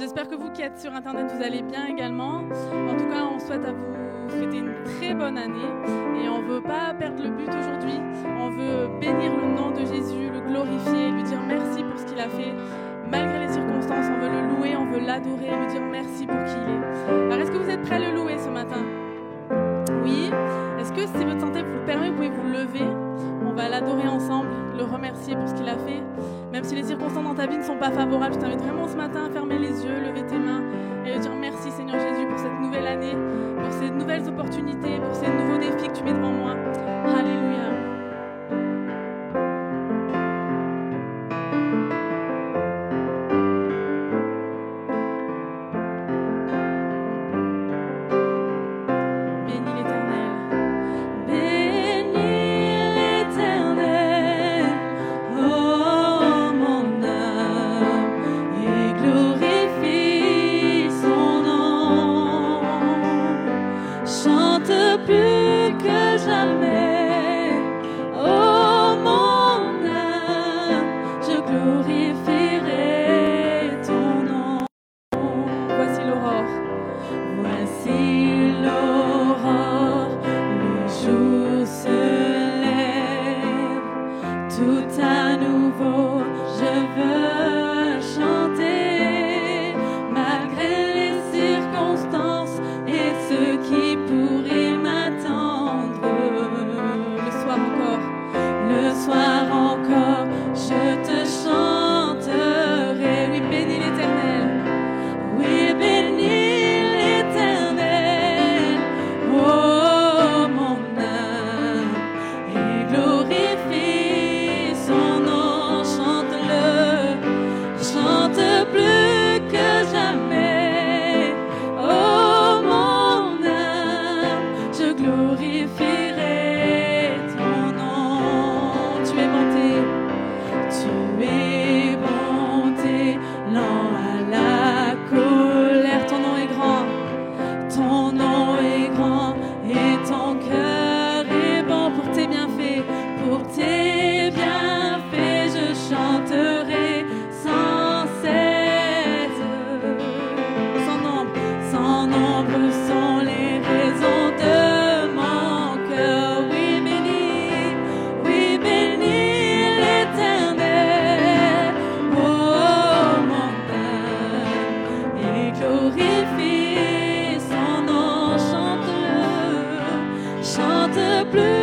J'espère que vous qui êtes sur Internet, vous allez bien également. En tout cas, on souhaite à vous souhaiter une très bonne année et on ne veut pas perdre le but aujourd'hui. On veut bénir le nom de Jésus, le glorifier, lui dire merci pour ce qu'il a fait. Malgré les circonstances, on veut le louer, on veut l'adorer, lui dire merci pour qui il est. Alors, est-ce que vous êtes prêts à le louer ce matin? Oui? Est-ce que si votre santé vous le permet, vous pouvez lever On va l'adorer ensemble, le remercier pour ce qu'il a fait. Même si les circonstances dans ta vie ne sont pas favorables, je t'invite vraiment ce matin à fermer les yeux, lever tes mains et dire merci Seigneur Jésus pour cette nouvelle année, pour ces nouvelles opportunités, pour ces nouveaux défis que tu mets devant moi. Alléluia. plus.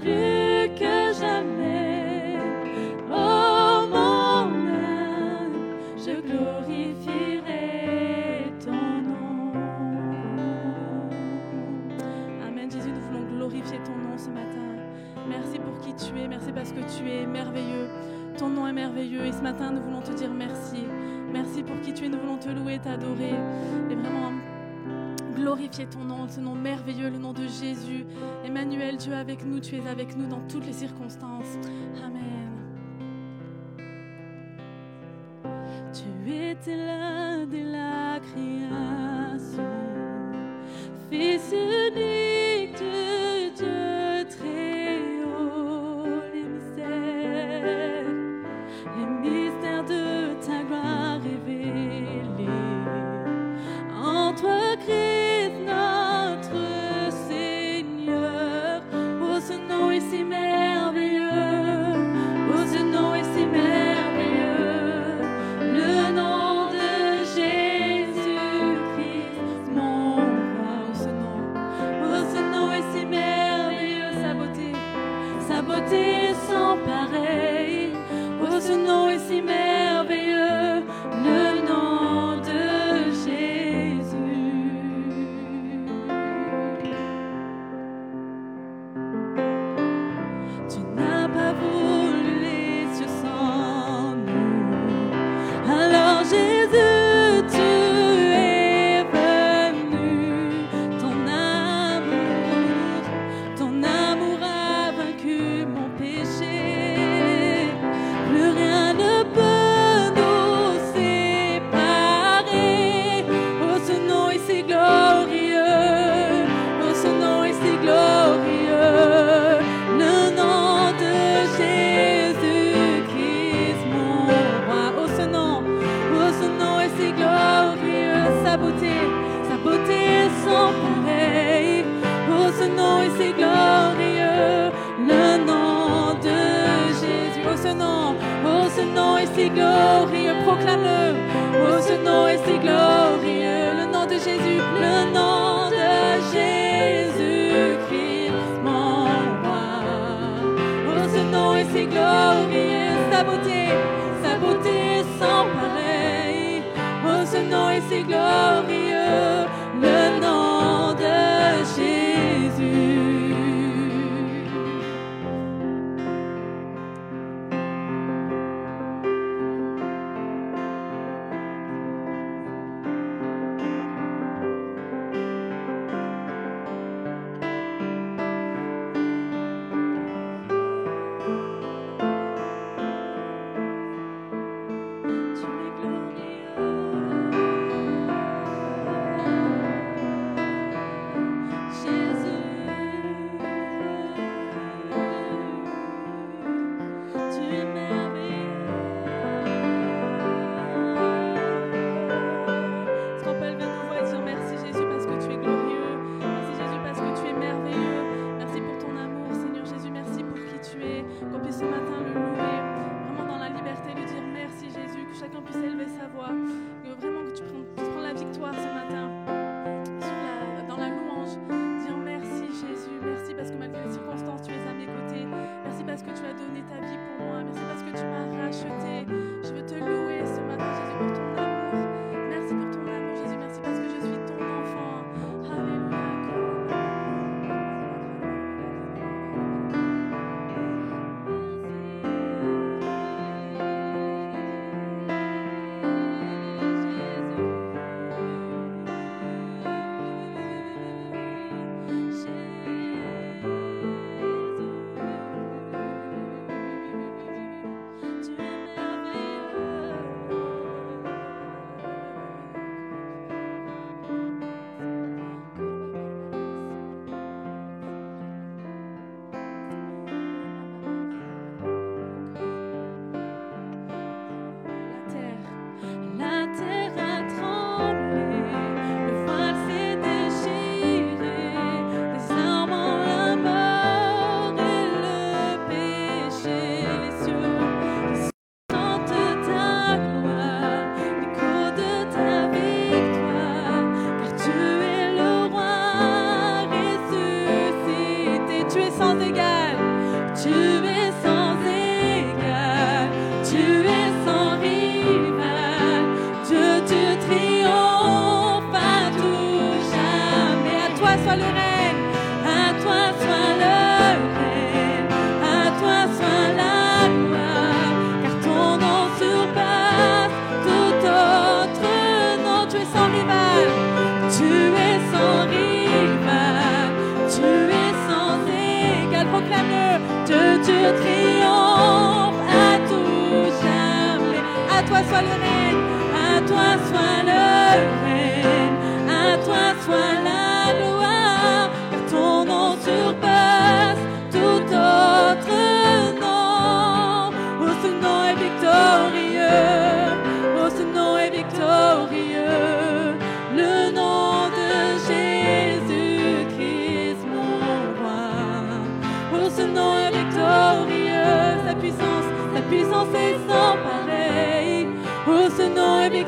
Plus que jamais. Oh mon amen, je glorifierai ton nom. Amen, Jésus, nous voulons glorifier ton nom ce matin. Merci pour qui tu es, merci parce que tu es merveilleux. Ton nom est merveilleux et ce matin nous voulons te dire merci. Merci pour qui tu es, nous voulons te louer, t'adorer et vraiment glorifier ton nom, ce nom merveilleux, le nom de Jésus. Emmanuel, Dieu avec nous, tu es avec nous dans toutes les circonstances. Amen. Tu étais là.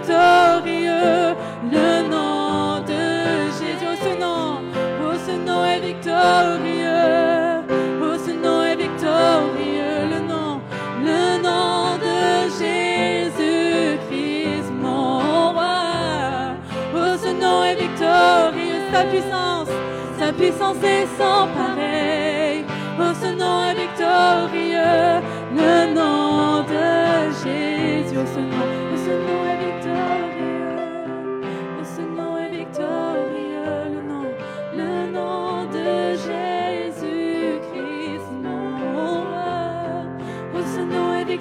Victorieux, le nom de Jésus. Oh, ce nom, oh, ce nom est victorieux. Oh, ce nom est victorieux, le nom, le nom de Jésus-Christ, mon roi. Oh, ce nom est victorieux, sa puissance, sa puissance est sans pareil. Oh, ce nom est victorieux,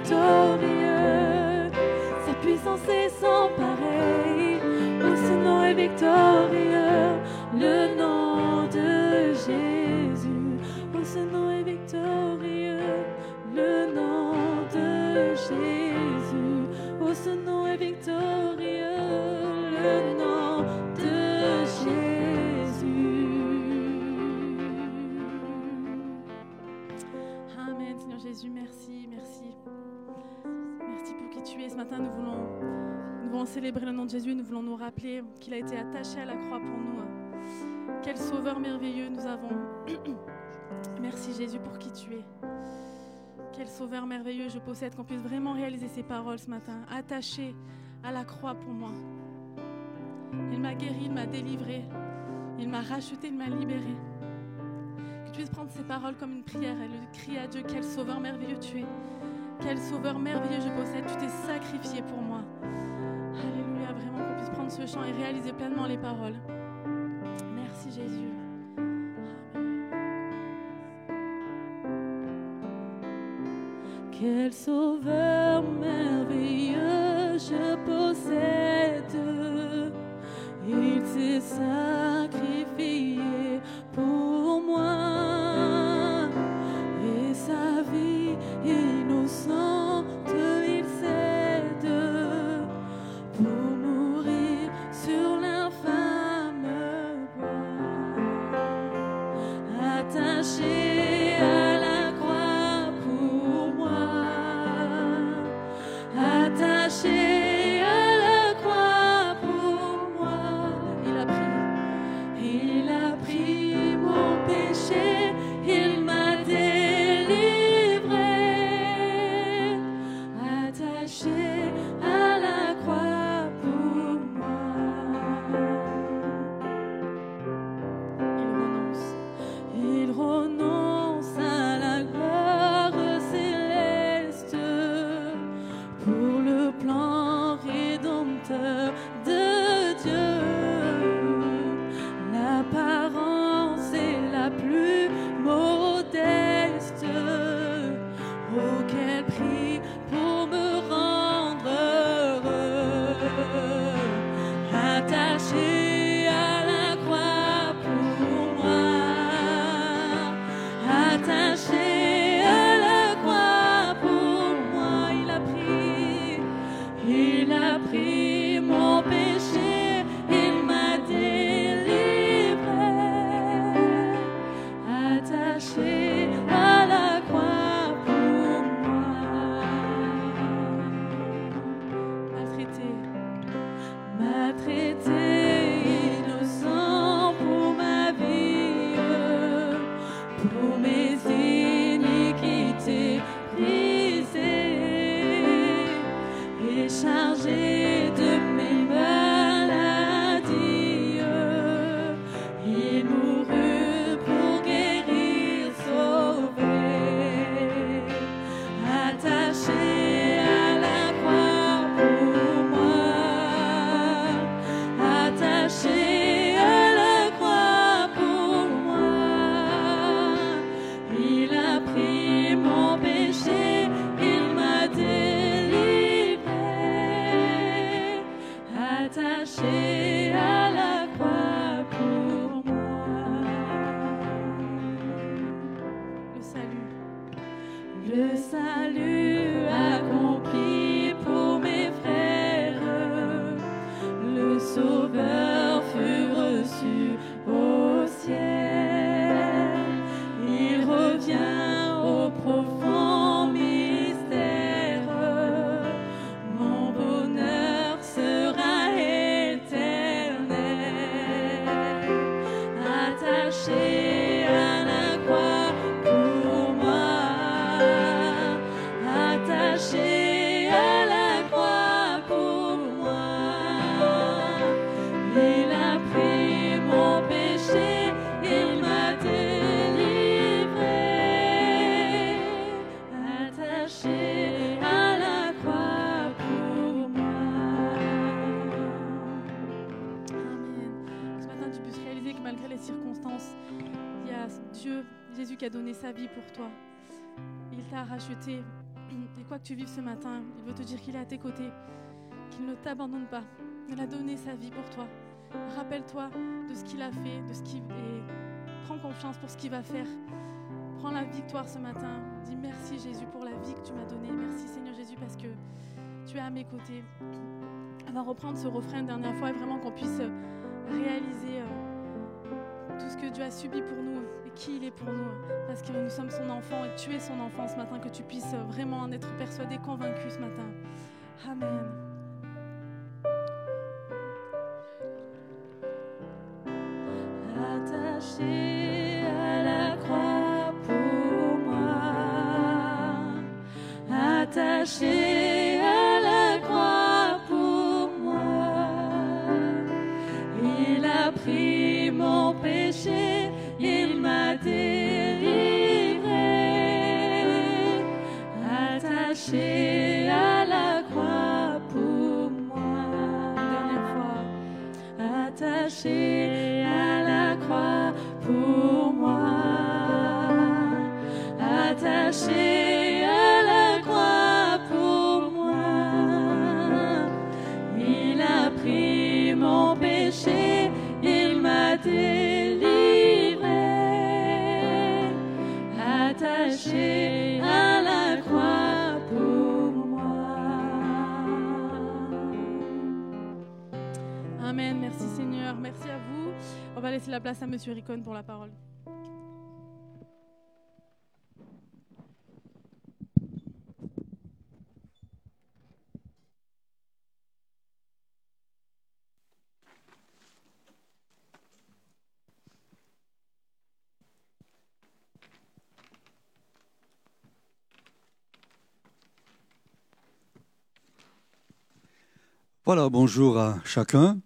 victorieux, sa puissance est sans pareil. Oh, ce nom est victorieux, le nom de Jésus. Oh, ce nom est victorieux, le nom de Jésus. Oh, ce nom est victorieux, le nom de Jésus. Amen, Seigneur Jésus, merci, Ce matin, nous voulons, nous voulons célébrer le nom de Jésus, nous voulons nous rappeler qu'il a été attaché à la croix pour nous. Quel sauveur merveilleux nous avons. Merci Jésus pour qui tu es. Quel sauveur merveilleux je possède, qu'on puisse vraiment réaliser ces paroles ce matin. Attaché à la croix pour moi. Il m'a guéri, il m'a délivré, il m'a racheté, il m'a libéré. Que tu puisses prendre ces paroles comme une prière et le cri à Dieu, quel sauveur merveilleux tu es. Quel sauveur merveilleux je possède, tu t'es sacrifié pour moi. Alléluia, vraiment qu'on puisse prendre ce chant et réaliser pleinement les paroles. Merci Jésus. Quel sauveur merveilleux je possède. Il s'est deixa a gente. A donné sa vie pour toi. Il t'a racheté. Et quoi que tu vives ce matin, il veut te dire qu'il est à tes côtés, qu'il ne t'abandonne pas. Il a donné sa vie pour toi. Rappelle-toi de ce qu'il a fait, de ce qu'il et prends confiance pour ce qu'il va faire. Prends la victoire ce matin. Dis merci Jésus pour la vie que tu m'as donnée. Merci Seigneur Jésus parce que tu es à mes côtés. On va reprendre ce refrain une dernière fois et vraiment qu'on puisse réaliser euh, que Dieu a subi pour nous et qui il est pour nous. Parce que nous sommes son enfant et tu es son enfant ce matin, que tu puisses vraiment en être persuadé, convaincu ce matin. Amen. Attaché la place à Monsieur Ricon pour la parole. Voilà, bonjour à chacun.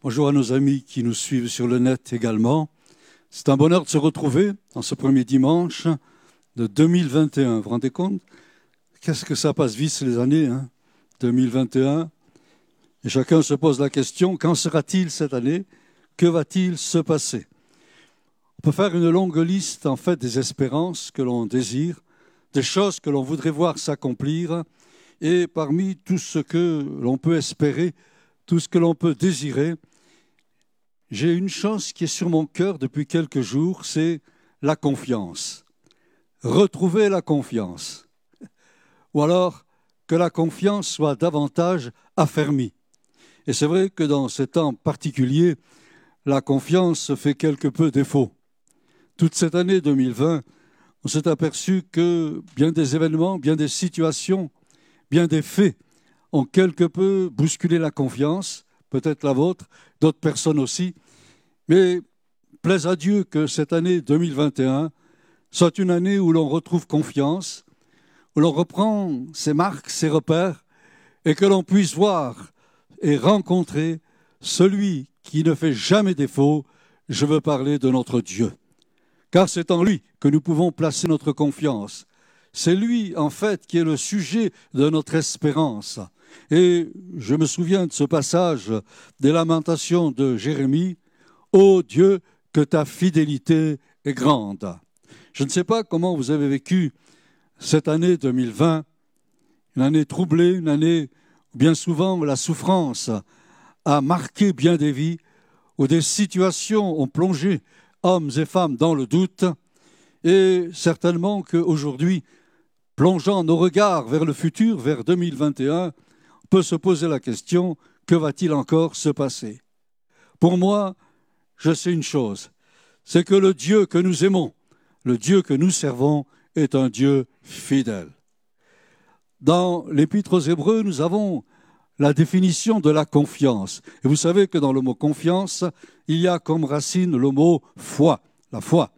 Bonjour à nos amis qui nous suivent sur le net également. C'est un bonheur de se retrouver en ce premier dimanche de 2021. Vous vous rendez compte? Qu'est-ce que ça passe vite les années hein? 2021. Et chacun se pose la question, qu'en sera-t-il cette année? Que va-t-il se passer? On peut faire une longue liste en fait des espérances que l'on désire, des choses que l'on voudrait voir s'accomplir. Et parmi tout ce que l'on peut espérer, tout ce que l'on peut désirer, j'ai une chose qui est sur mon cœur depuis quelques jours, c'est la confiance. Retrouver la confiance. Ou alors que la confiance soit davantage affermie. Et c'est vrai que dans ces temps particuliers, la confiance fait quelque peu défaut. Toute cette année 2020, on s'est aperçu que bien des événements, bien des situations, bien des faits ont quelque peu bousculé la confiance, peut-être la vôtre, d'autres personnes aussi. Mais plaise à Dieu que cette année 2021 soit une année où l'on retrouve confiance, où l'on reprend ses marques, ses repères, et que l'on puisse voir et rencontrer celui qui ne fait jamais défaut. Je veux parler de notre Dieu. Car c'est en lui que nous pouvons placer notre confiance. C'est lui, en fait, qui est le sujet de notre espérance. Et je me souviens de ce passage des lamentations de Jérémie. Ô Dieu, que ta fidélité est grande. Je ne sais pas comment vous avez vécu cette année 2020, une année troublée, une année où bien souvent la souffrance a marqué bien des vies, où des situations ont plongé hommes et femmes dans le doute, et certainement qu'aujourd'hui, plongeant nos regards vers le futur, vers 2021, on peut se poser la question, que va-t-il encore se passer? Pour moi, je sais une chose, c'est que le Dieu que nous aimons, le Dieu que nous servons, est un Dieu fidèle. Dans l'Épître aux Hébreux, nous avons la définition de la confiance. Et vous savez que dans le mot confiance, il y a comme racine le mot foi, la foi.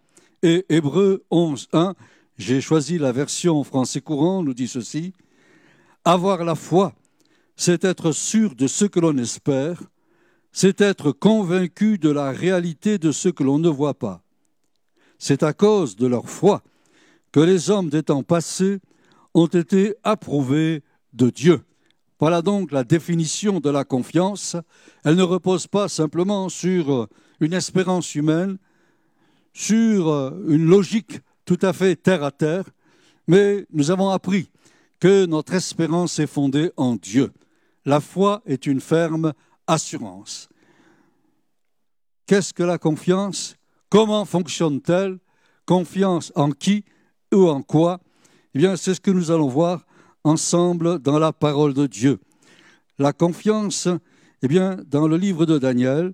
Et Hébreux 11, 1, j'ai choisi la version français courant, nous dit ceci. Avoir la foi, c'est être sûr de ce que l'on espère, c'est être convaincu de la réalité de ce que l'on ne voit pas. C'est à cause de leur foi que les hommes des temps passés ont été approuvés de Dieu. Voilà donc la définition de la confiance. Elle ne repose pas simplement sur une espérance humaine, sur une logique tout à fait terre à terre, mais nous avons appris que notre espérance est fondée en Dieu. La foi est une ferme assurance. Qu'est-ce que la confiance? Comment fonctionne-t-elle? Confiance en qui ou en quoi? Eh bien, c'est ce que nous allons voir ensemble dans la parole de Dieu. La confiance, eh bien, dans le livre de Daniel,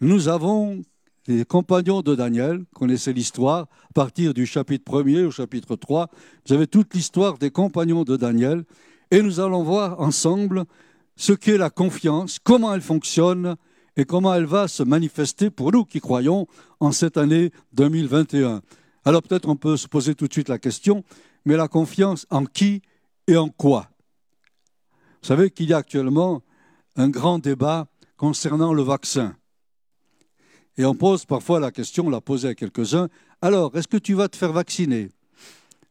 nous avons les compagnons de Daniel, connaissez l'histoire, à partir du chapitre 1er au chapitre 3, vous avez toute l'histoire des compagnons de Daniel, et nous allons voir ensemble ce qu'est la confiance, comment elle fonctionne et comment elle va se manifester pour nous qui croyons en cette année 2021. Alors peut-être on peut se poser tout de suite la question, mais la confiance en qui et en quoi? Vous savez qu'il y a actuellement un grand débat concernant le vaccin. Et on pose parfois la question, on l'a posée à quelques-uns, alors est-ce que tu vas te faire vacciner?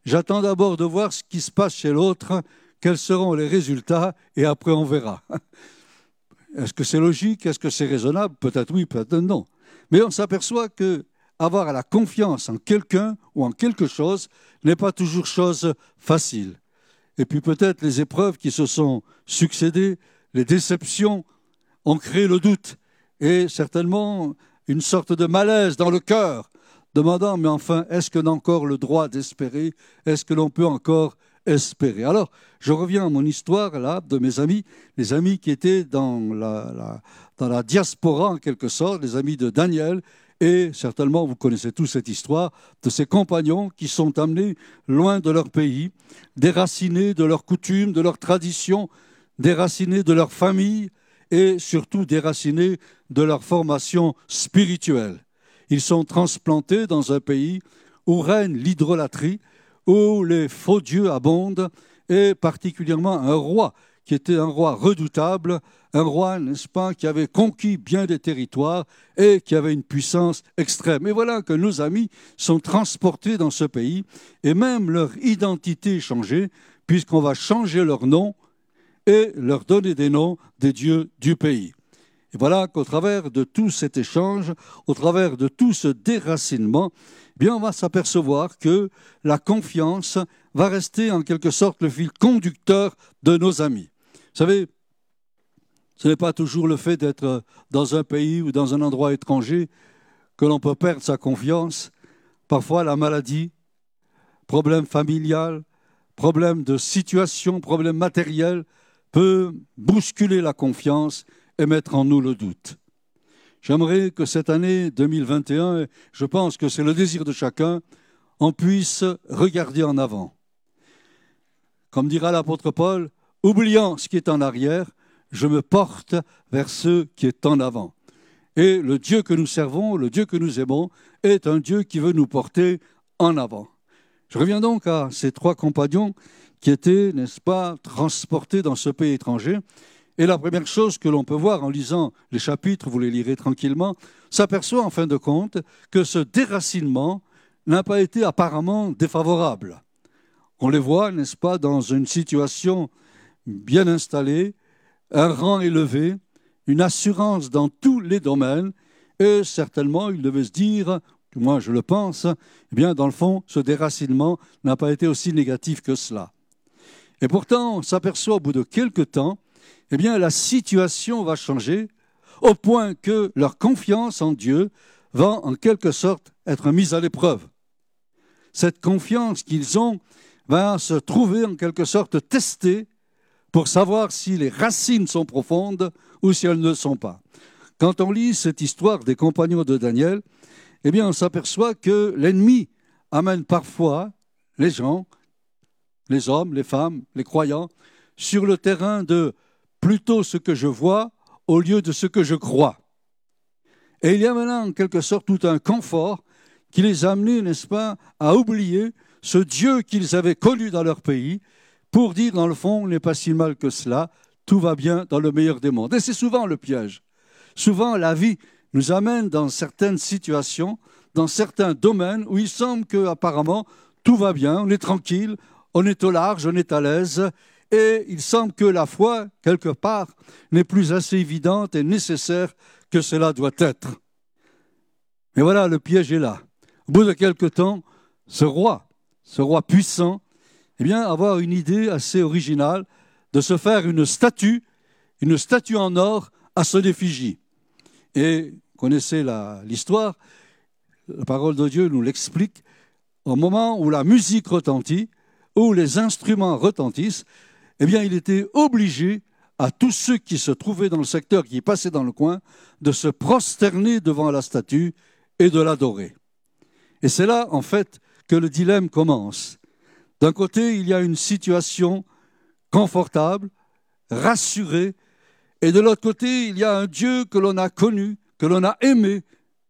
J'attends d'abord de voir ce qui se passe chez l'autre quels seront les résultats et après on verra. Est-ce que c'est logique? Est-ce que c'est raisonnable? Peut-être oui, peut-être non. Mais on s'aperçoit que avoir la confiance en quelqu'un ou en quelque chose n'est pas toujours chose facile. Et puis peut-être les épreuves qui se sont succédées, les déceptions, ont créé le doute et certainement une sorte de malaise dans le cœur, demandant mais enfin, est-ce qu'on a encore le droit d'espérer? Est-ce que l'on peut encore Alors, je reviens à mon histoire, là, de mes amis, les amis qui étaient dans la, dans la diaspora, en quelque sorte, les amis de Daniel, et certainement, vous connaissez tous cette histoire de ces compagnons qui sont amenés loin de leur pays, déracinés de leurs coutumes, de leurs traditions, déracinés de leur famille et surtout déracinés de leur formation spirituelle. Ils sont transplantés dans un pays où règne l'hydrolatrie, où les faux dieux abondent, et particulièrement un roi qui était un roi redoutable, un roi, n'est-ce pas, qui avait conquis bien des territoires et qui avait une puissance extrême. Et voilà que nos amis sont transportés dans ce pays, et même leur identité est changée, puisqu'on va changer leur nom et leur donner des noms des dieux du pays. Voilà qu'au travers de tout cet échange, au travers de tout ce déracinement, bien on va s'apercevoir que la confiance va rester en quelque sorte le fil conducteur de nos amis. Vous savez, ce n'est pas toujours le fait d'être dans un pays ou dans un endroit étranger que l'on peut perdre sa confiance. Parfois la maladie, problème familial, problème de situation, problème matériel peut bousculer la confiance et mettre en nous le doute. J'aimerais que cette année 2021, je pense que c'est le désir de chacun, on puisse regarder en avant. Comme dira l'apôtre Paul, oubliant ce qui est en arrière, je me porte vers ce qui est en avant. Et le Dieu que nous servons, le Dieu que nous aimons, est un Dieu qui veut nous porter en avant. Je reviens donc à ces trois compagnons qui étaient, n'est-ce pas, transportés dans ce pays étranger et la première chose que l'on peut voir en lisant les chapitres, vous les lirez tranquillement, s'aperçoit en fin de compte que ce déracinement n'a pas été apparemment défavorable. On les voit, n'est-ce pas, dans une situation bien installée, un rang élevé, une assurance dans tous les domaines, et certainement, ils devaient se dire, moi je le pense, eh bien, dans le fond, ce déracinement n'a pas été aussi négatif que cela. Et pourtant, on s'aperçoit au bout de quelque temps eh bien la situation va changer au point que leur confiance en Dieu va en quelque sorte être mise à l'épreuve. Cette confiance qu'ils ont va se trouver en quelque sorte testée pour savoir si les racines sont profondes ou si elles ne le sont pas. Quand on lit cette histoire des compagnons de Daniel, eh bien on s'aperçoit que l'ennemi amène parfois les gens, les hommes, les femmes, les croyants, sur le terrain de plutôt ce que je vois au lieu de ce que je crois. Et il y a maintenant en quelque sorte tout un confort qui les a amenés, n'est-ce pas, à oublier ce Dieu qu'ils avaient connu dans leur pays pour dire, dans le fond, n'est pas si mal que cela, tout va bien dans le meilleur des mondes. Et c'est souvent le piège. Souvent, la vie nous amène dans certaines situations, dans certains domaines où il semble que, apparemment, tout va bien, on est tranquille, on est au large, on est à l'aise, et il semble que la foi, quelque part, n'est plus assez évidente et nécessaire que cela doit être. Mais voilà, le piège est là. Au bout de quelque temps, ce roi, ce roi puissant, eh bien, avoir une idée assez originale de se faire une statue, une statue en or à son effigie. Et vous connaissez l'histoire, la, parole de Dieu nous l'explique, au moment où la musique retentit, où les instruments retentissent, eh bien, il était obligé à tous ceux qui se trouvaient dans le secteur, qui passaient dans le coin, de se prosterner devant la statue et de l'adorer. Et c'est là, en fait, que le dilemme commence. D'un côté, il y a une situation confortable, rassurée, et de l'autre côté, il y a un Dieu que l'on a connu, que l'on a aimé,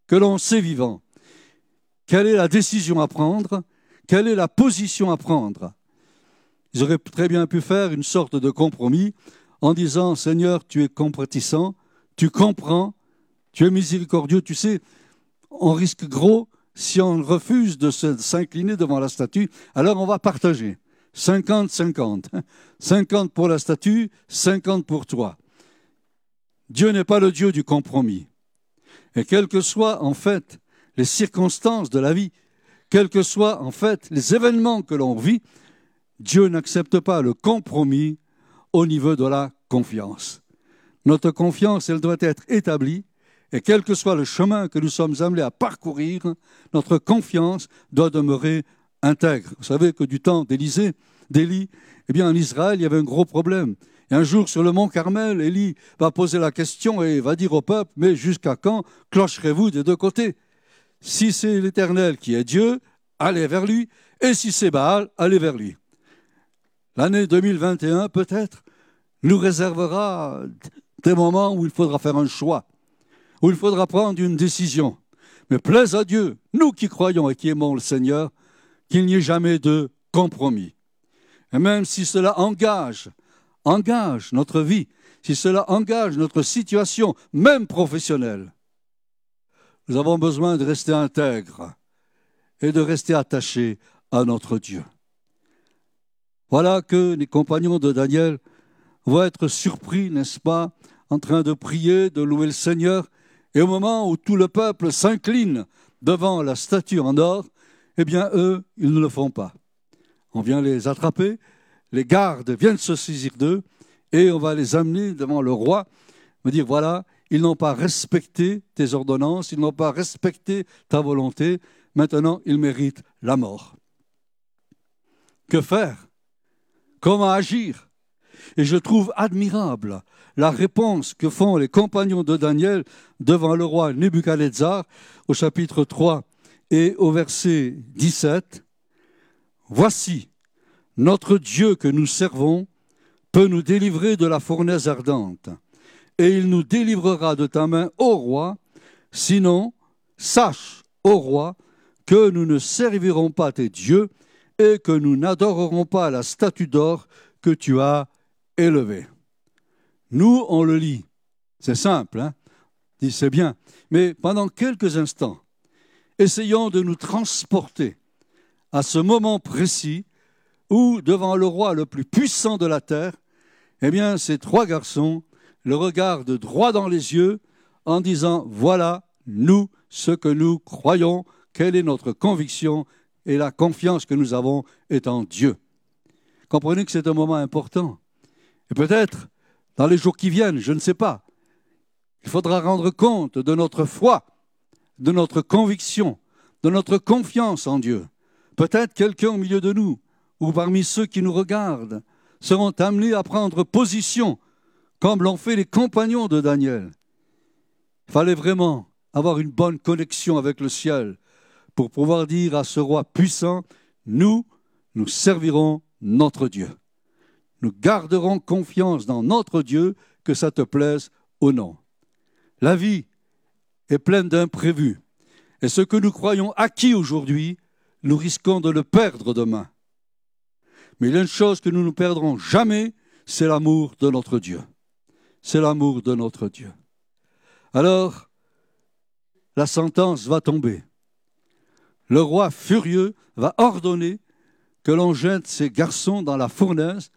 que l'on sait vivant. Quelle est la décision à prendre? Quelle est la position à prendre? Ils auraient très bien pu faire une sorte de compromis en disant Seigneur, tu es comprétissant, tu comprends, tu es miséricordieux, tu sais, on risque gros si on refuse de s'incliner devant la statue, alors on va partager. 50-50. 50 pour la statue, 50 pour toi. Dieu n'est pas le Dieu du compromis. Et quelles que soient en fait les circonstances de la vie, quels que soient en fait les événements que l'on vit, Dieu n'accepte pas le compromis au niveau de la confiance. Notre confiance, elle doit être établie et quel que soit le chemin que nous sommes amenés à parcourir, notre confiance doit demeurer intègre. Vous savez que du temps d'Élysée, d'Élie, eh bien en Israël, il y avait un gros problème. Et un jour, sur le mont Carmel, Élie va poser la question et va dire au peuple, mais jusqu'à quand clocherez-vous des deux côtés? Si c'est l'Éternel qui est Dieu, allez vers lui, et si c'est Baal, allez vers lui. L'année 2021, peut-être, nous réservera des moments où il faudra faire un choix où il faudra prendre une décision. Mais plaise à Dieu, nous qui croyons et qui aimons le Seigneur, qu'il n'y ait jamais de compromis. Et même si cela engage, engage notre vie, si cela engage notre situation, même professionnelle, nous avons besoin de rester intègres et de rester attachés à notre Dieu. Voilà que les compagnons de Daniel vont être surpris, n'est-ce pas, en train de prier, de louer le Seigneur, et au moment où tout le peuple s'incline devant la statue en or, eh bien, eux, ils ne le font pas. On vient les attraper, les gardes viennent se saisir d'eux, et on va les amener devant le roi, me dire, voilà, ils n'ont pas respecté tes ordonnances, ils n'ont pas respecté ta volonté, maintenant ils méritent la mort. Que faire? Comment agir? Et je trouve admirable la réponse que font les compagnons de Daniel devant le roi Nebuchadnezzar au chapitre 3 et au verset 17. Voici, notre Dieu que nous servons peut nous délivrer de la fournaise ardente, et il nous délivrera de ta main, ô roi, sinon, sache, ô roi, que nous ne servirons pas tes dieux, et que nous n'adorerons pas la statue d'or que tu as élevée. Nous, on le lit. C'est simple, hein c'est bien. Mais pendant quelques instants, essayons de nous transporter à ce moment précis où, devant le roi le plus puissant de la terre, eh bien, ces trois garçons le regardent droit dans les yeux en disant Voilà, nous, ce que nous croyons, quelle est notre conviction et la confiance que nous avons est en Dieu. Comprenez que c'est un moment important. Et peut-être dans les jours qui viennent, je ne sais pas. Il faudra rendre compte de notre foi, de notre conviction, de notre confiance en Dieu. Peut-être quelqu'un au milieu de nous, ou parmi ceux qui nous regardent, seront amenés à prendre position, comme l'ont fait les compagnons de Daniel. Il fallait vraiment avoir une bonne connexion avec le ciel pour pouvoir dire à ce roi puissant, nous, nous servirons notre Dieu nous garderons confiance dans notre Dieu, que ça te plaise ou non. La vie est pleine d'imprévus. Et ce que nous croyons acquis aujourd'hui, nous risquons de le perdre demain. Mais il une chose que nous ne perdrons jamais, c'est l'amour de notre Dieu. C'est l'amour de notre Dieu. Alors, la sentence va tomber. Le roi furieux va ordonner que l'on jette ces garçons dans la fournaise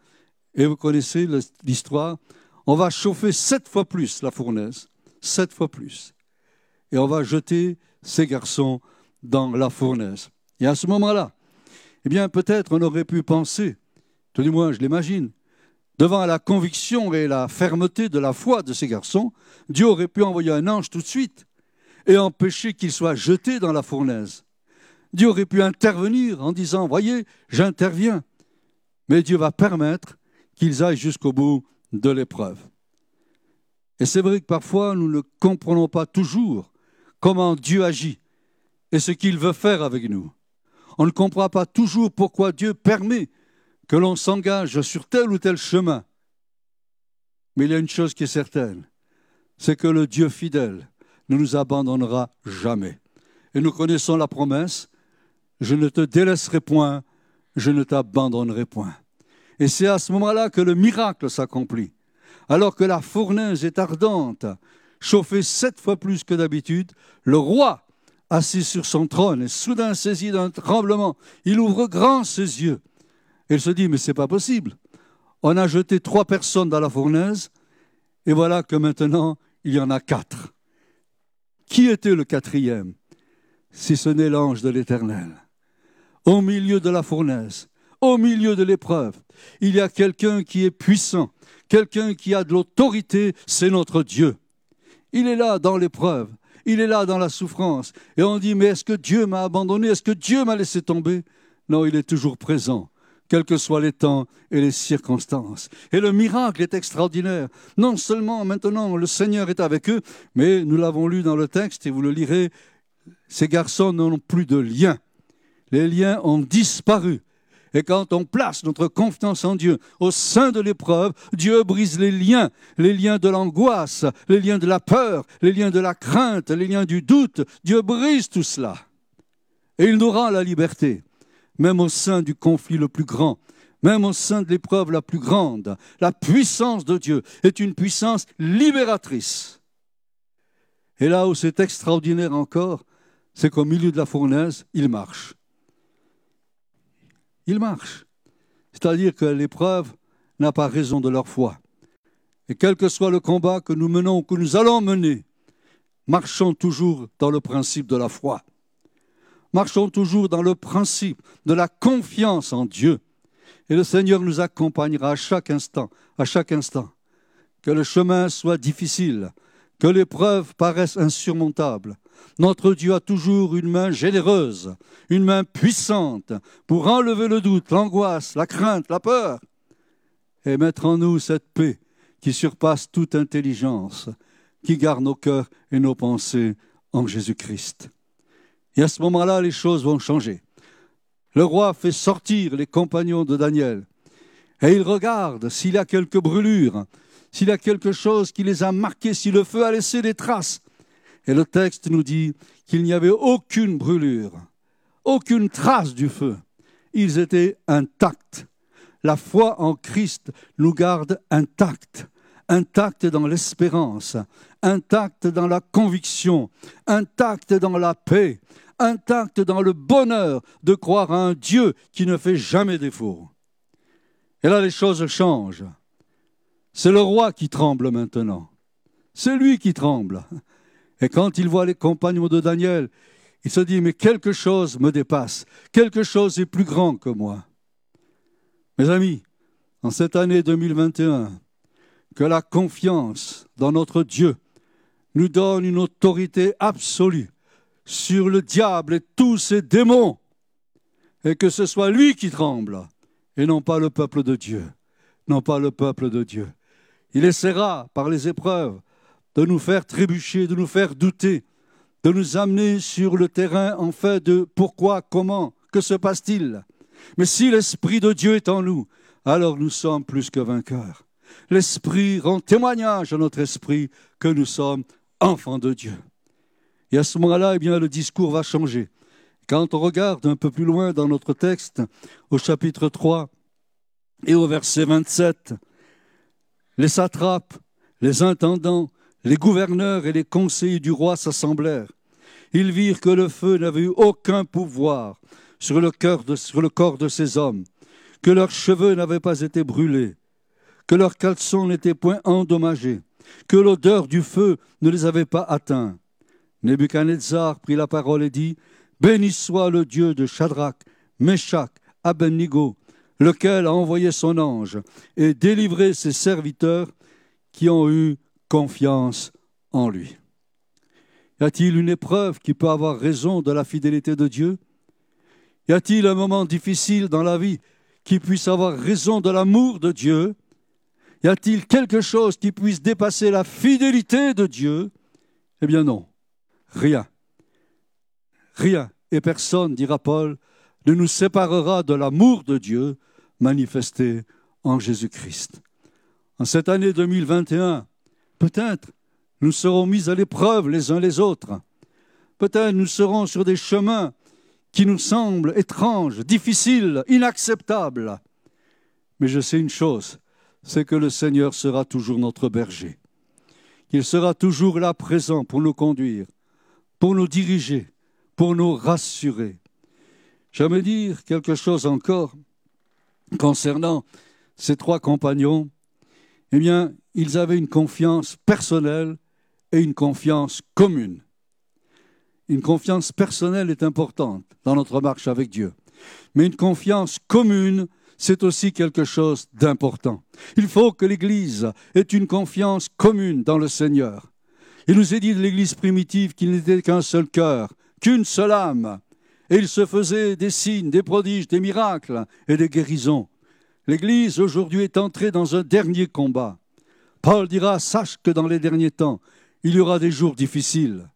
Et vous connaissez l'histoire. On va chauffer sept fois plus la fournaise, sept fois plus. Et on va jeter ces garçons dans la fournaise. Et à ce moment-là, eh bien, peut-être on aurait pu penser, tout du moins je l'imagine, devant la conviction et la fermeté de la foi de ces garçons, Dieu aurait pu envoyer un ange tout de suite et empêcher qu'ils soient jetés dans la fournaise. Dieu aurait pu intervenir en disant, voyez, j'interviens. Mais Dieu va permettre qu'ils aillent jusqu'au bout de l'épreuve. Et c'est vrai que parfois nous ne comprenons pas toujours comment Dieu agit et ce qu'il veut faire avec nous. On ne comprend pas toujours pourquoi Dieu permet que l'on s'engage sur tel ou tel chemin. Mais il y a une chose qui est certaine, c'est que le Dieu fidèle ne nous abandonnera jamais. Et nous connaissons la promesse, je ne te délaisserai point, je ne t'abandonnerai point. Et c'est à ce moment-là que le miracle s'accomplit. Alors que la fournaise est ardente, chauffée sept fois plus que d'habitude, le roi, assis sur son trône, est soudain saisi d'un tremblement. Il ouvre grand ses yeux. Il se dit, mais c'est pas possible. On a jeté trois personnes dans la fournaise, et voilà que maintenant, il y en a quatre. Qui était le quatrième, si ce n'est l'ange de l'Éternel? Au milieu de la fournaise, au milieu de l'épreuve, il y a quelqu'un qui est puissant, quelqu'un qui a de l'autorité, c'est notre Dieu. Il est là dans l'épreuve, il est là dans la souffrance. Et on dit, mais est-ce que Dieu m'a abandonné? Est-ce que Dieu m'a laissé tomber? Non, il est toujours présent, quels que soient les temps et les circonstances. Et le miracle est extraordinaire. Non seulement maintenant le Seigneur est avec eux, mais nous l'avons lu dans le texte et vous le lirez, ces garçons n'ont plus de liens. Les liens ont disparu. Et quand on place notre confiance en Dieu au sein de l'épreuve, Dieu brise les liens, les liens de l'angoisse, les liens de la peur, les liens de la crainte, les liens du doute. Dieu brise tout cela. Et il nous rend la liberté, même au sein du conflit le plus grand, même au sein de l'épreuve la plus grande. La puissance de Dieu est une puissance libératrice. Et là où c'est extraordinaire encore, c'est qu'au milieu de la fournaise, il marche ils marchent. C'est-à-dire que l'épreuve n'a pas raison de leur foi. Et quel que soit le combat que nous menons ou que nous allons mener, marchons toujours dans le principe de la foi. Marchons toujours dans le principe de la confiance en Dieu. Et le Seigneur nous accompagnera à chaque instant, à chaque instant. Que le chemin soit difficile, que l'épreuve paraisse insurmontable, notre Dieu a toujours une main généreuse, une main puissante pour enlever le doute, l'angoisse, la crainte, la peur et mettre en nous cette paix qui surpasse toute intelligence, qui garde nos cœurs et nos pensées en Jésus-Christ. Et à ce moment-là, les choses vont changer. Le roi fait sortir les compagnons de Daniel et il regarde s'il a quelques brûlures, s'il a quelque chose qui les a marqués, si le feu a laissé des traces. Et le texte nous dit qu'il n'y avait aucune brûlure, aucune trace du feu. Ils étaient intacts. La foi en Christ nous garde intacts, intacts dans l'espérance, intacts dans la conviction, intacts dans la paix, intacts dans le bonheur de croire à un Dieu qui ne fait jamais défaut. Et là, les choses changent. C'est le roi qui tremble maintenant. C'est lui qui tremble. Et quand il voit les compagnons de Daniel, il se dit, mais quelque chose me dépasse, quelque chose est plus grand que moi. Mes amis, en cette année 2021, que la confiance dans notre Dieu nous donne une autorité absolue sur le diable et tous ses démons, et que ce soit lui qui tremble, et non pas le peuple de Dieu, non pas le peuple de Dieu. Il essaiera, par les épreuves, de nous faire trébucher, de nous faire douter, de nous amener sur le terrain en fait de pourquoi, comment, que se passe-t-il? Mais si l'Esprit de Dieu est en nous, alors nous sommes plus que vainqueurs. L'Esprit rend témoignage à notre esprit que nous sommes enfants de Dieu. Et à ce moment-là, eh bien, le discours va changer. Quand on regarde un peu plus loin dans notre texte, au chapitre 3 et au verset 27, les satrapes, les intendants, les gouverneurs et les conseillers du roi s'assemblèrent. Ils virent que le feu n'avait eu aucun pouvoir sur le, corps de ces hommes, que leurs cheveux n'avaient pas été brûlés. que leurs caleçons n'étaient point endommagés, que l'odeur du feu ne les avait pas atteints. Nebuchadnezzar prit la parole et dit Béni soit le Dieu de Shadrach, Meshach, Abednego, lequel a envoyé son ange et délivré ses serviteurs qui ont eu confiance en lui. Y a-t-il une épreuve qui peut avoir raison de la fidélité de Dieu? Y a-t-il un moment difficile dans la vie qui puisse avoir raison de l'amour de Dieu? Y a-t-il quelque chose qui puisse dépasser la fidélité de Dieu? Eh bien non, rien. Rien et personne, dira Paul, ne nous séparera de l'amour de Dieu manifesté en Jésus-Christ. En cette année 2021, peut-être nous serons mis à l'épreuve les uns les autres. Peut-être nous serons sur des chemins qui nous semblent étranges, difficiles, inacceptables. Mais je sais une chose, c'est que le Seigneur sera toujours notre berger. Il sera toujours là présent pour nous conduire, pour nous diriger, pour nous rassurer. J'aimerais dire quelque chose encore concernant ces trois compagnons. Eh bien, ils avaient une confiance personnelle et une confiance commune. Une confiance personnelle est importante dans notre marche avec Dieu. Mais une confiance commune, c'est aussi quelque chose d'important. Il faut que l'Église ait une confiance commune dans le Seigneur. Il nous est dit de l'Église primitive qu'il n'était qu'un seul cœur, qu'une seule âme. Et il se faisait des signes, des prodiges, des miracles et des guérisons. L'Église aujourd'hui est entrée dans un dernier combat. Paul dira, sache que dans les derniers temps, il y aura des jours difficiles.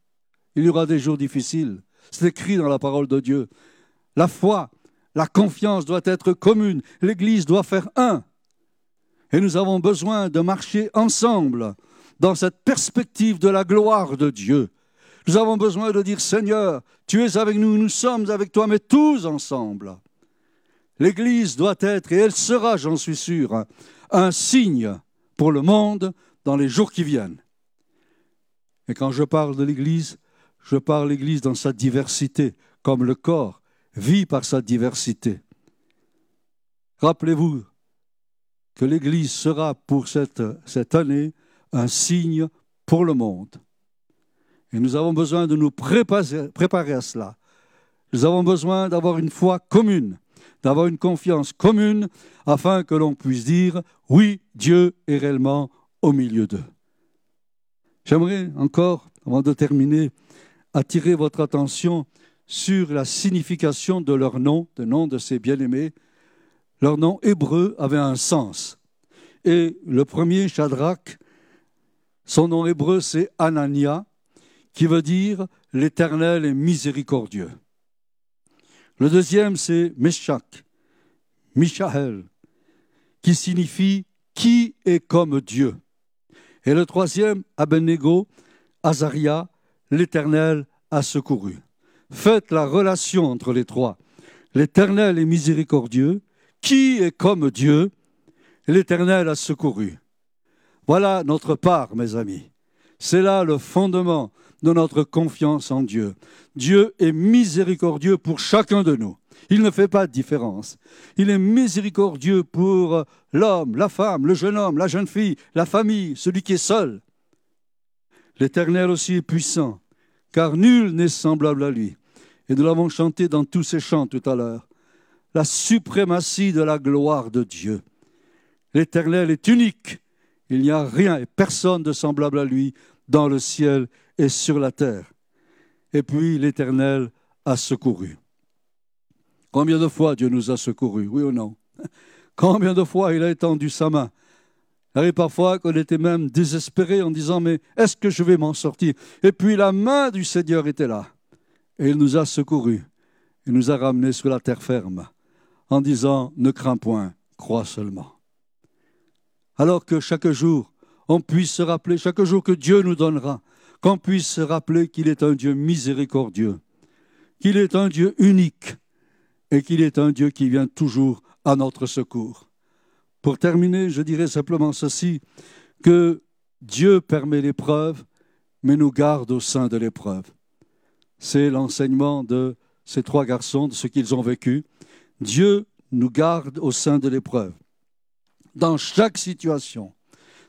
Il y aura des jours difficiles. C'est écrit dans la parole de Dieu. La foi, la confiance doit être commune. L'Église doit faire un. Et nous avons besoin de marcher ensemble dans cette perspective de la gloire de Dieu. Nous avons besoin de dire Seigneur, tu es avec nous, nous sommes avec toi, mais tous ensemble. L'Église doit être, et elle sera, j'en suis sûr, un signe pour le monde dans les jours qui viennent. Et quand je parle de l'Église, je parle de l'Église dans sa diversité, comme le corps vit par sa diversité. Rappelez-vous que l'Église sera pour cette, cette année un signe pour le monde. Et nous avons besoin de nous préparer, préparer à cela. Nous avons besoin d'avoir une foi commune, d'avoir une confiance commune, afin que l'on puisse dire, oui, Dieu est réellement au milieu d'eux. J'aimerais encore, avant de terminer, attirer votre attention sur la signification de leur nom, le nom de ces bien-aimés. Leur nom hébreu avait un sens. Et le premier, Shadrach, son nom hébreu, c'est Anania, qui veut dire l'Éternel est miséricordieux. Le deuxième, c'est Meshach, Michael, qui signifie qui est comme Dieu. Et le troisième, Abednego, Azaria, l'Éternel a secouru. Faites la relation entre les trois. L'Éternel est miséricordieux. Qui est comme Dieu? L'Éternel a secouru. Voilà notre part, mes amis. C'est là le fondement de notre confiance en Dieu. Dieu est miséricordieux pour chacun de nous. Il ne fait pas de différence. Il est miséricordieux pour l'homme, la femme, le jeune homme, la jeune fille, la famille, celui qui est seul. L'Éternel aussi est puissant, car nul n'est semblable à lui. Et nous l'avons chanté dans tous ces chants tout à l'heure. La suprématie de la gloire de Dieu. L'Éternel est unique. Il n'y a rien et personne de semblable à lui dans le ciel et sur la terre. Et puis l'Éternel a secouru. Combien de fois Dieu nous a secourus, oui ou non? Combien de fois il a étendu sa main? Avait parfois qu'on était même désespéré en disant Mais est-ce que je vais m'en sortir? Et puis la main du Seigneur était là. Et il nous a secourus. Il nous a ramenés sur la terre ferme en disant Ne crains point, crois seulement. Alors que chaque jour, on puisse se rappeler, chaque jour que Dieu nous donnera, qu'on puisse se rappeler qu'il est un Dieu miséricordieux, qu'il est un Dieu unique, et qu'il est un Dieu qui vient toujours à notre secours. Pour terminer, je dirais simplement ceci, que Dieu permet l'épreuve, mais nous garde au sein de l'épreuve. C'est l'enseignement de ces trois garçons, de ce qu'ils ont vécu. Dieu nous garde au sein de l'épreuve. Dans chaque situation,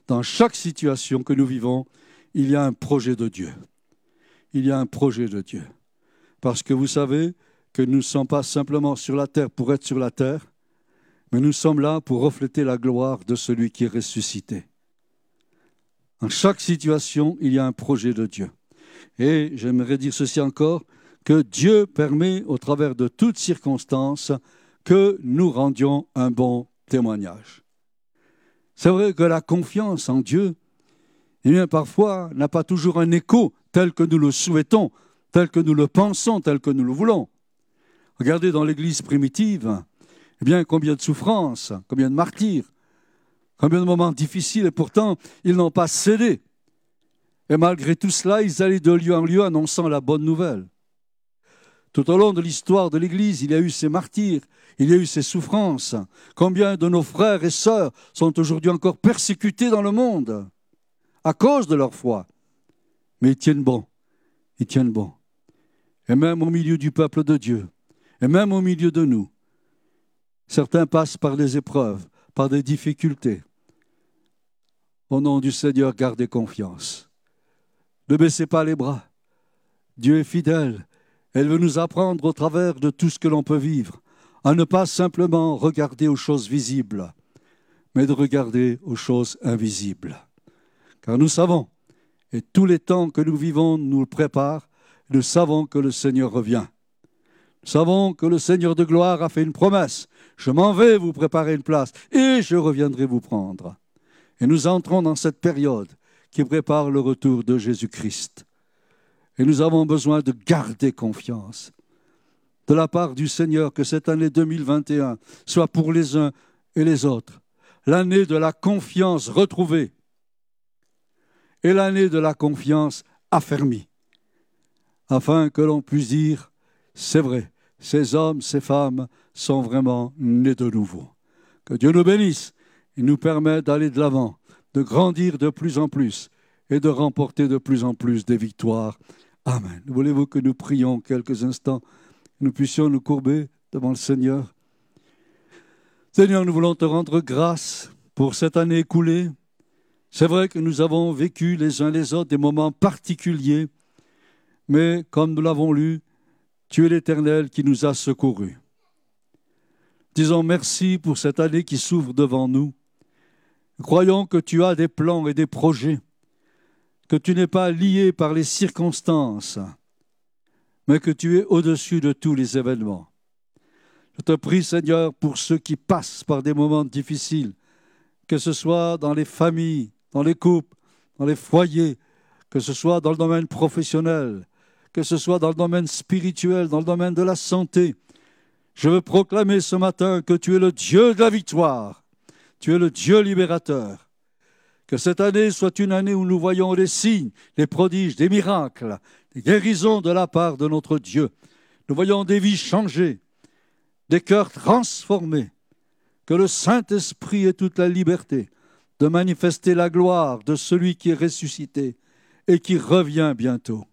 dans chaque situation que nous vivons, il y a un projet de Dieu. Il y a un projet de Dieu. Parce que vous savez que nous ne sommes pas simplement sur la terre pour être sur la terre, mais nous sommes là pour refléter la gloire de celui qui est ressuscité. En chaque situation, il y a un projet de Dieu. Et j'aimerais dire ceci encore, que Dieu permet, au travers de toutes circonstances, que nous rendions un bon témoignage. C'est vrai que la confiance en Dieu, eh bien, parfois, n'a pas toujours un écho tel que nous le souhaitons, tel que nous le pensons, tel que nous le voulons. Regardez dans l'Église primitive, eh bien, combien de souffrances, combien de martyrs, combien de moments difficiles, et pourtant, ils n'ont pas cédé. Et malgré tout cela, ils allaient de lieu en lieu annonçant la bonne nouvelle. Tout au long de l'histoire de l'Église, il y a eu ces martyrs, il y a eu ces souffrances. Combien de nos frères et sœurs sont aujourd'hui encore persécutés dans le monde? À cause de leur foi. Mais ils tiennent bon, ils tiennent bon. Et même au milieu du peuple de Dieu, et même au milieu de nous, certains passent par des épreuves, par des difficultés. Au nom du Seigneur, gardez confiance. Ne baissez pas les bras. Dieu est fidèle. Elle veut nous apprendre au travers de tout ce que l'on peut vivre à ne pas simplement regarder aux choses visibles, mais de regarder aux choses invisibles. Car nous savons, et tous les temps que nous vivons nous le préparent, nous savons que le Seigneur revient. Nous savons que le Seigneur de gloire a fait une promesse. Je m'en vais vous préparer une place et je reviendrai vous prendre. Et nous entrons dans cette période qui prépare le retour de Jésus-Christ. Et nous avons besoin de garder confiance de la part du Seigneur que cette année 2021 soit pour les uns et les autres l'année de la confiance retrouvée et l'année de la confiance affermie, afin que l'on puisse dire, c'est vrai, ces hommes, ces femmes sont vraiment nés de nouveau. Que Dieu nous bénisse et nous permette d'aller de l'avant, de grandir de plus en plus et de remporter de plus en plus des victoires. Amen. Voulez-vous que nous prions quelques instants nous puissions nous courber devant le Seigneur? Seigneur, nous voulons te rendre grâce pour cette année écoulée. C'est vrai que nous avons vécu les uns les autres des moments particuliers, mais comme nous l'avons lu, tu es l'Éternel qui nous a secourus. Disons merci pour cette année qui s'ouvre devant nous. Croyons que tu as des plans et des projets, que tu n'es pas lié par les circonstances, mais que tu es au-dessus de tous les événements. Je te prie, Seigneur, pour ceux qui passent par des moments difficiles, que ce soit dans les familles, dans les couples, dans les foyers, que ce soit dans le domaine professionnel, que ce soit dans le domaine spirituel, dans le domaine de la santé. Je veux proclamer ce matin que tu es le Dieu de la victoire, tu es le Dieu libérateur. Que cette année soit une année où nous voyons des signes, des prodiges, des miracles, des guérisons de la part de notre Dieu. Nous voyons des vies changées, des cœurs transformés. Que le Saint-Esprit ait toute la liberté de manifester la gloire de celui qui est ressuscité et qui revient bientôt.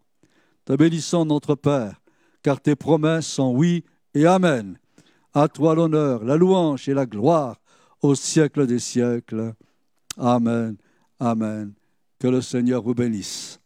Te bénissons notre Père, car tes promesses sont oui et amen. À toi l'honneur, la louange et la gloire au siècle des siècles. Amen. Amen. Que le Seigneur vous bénisse.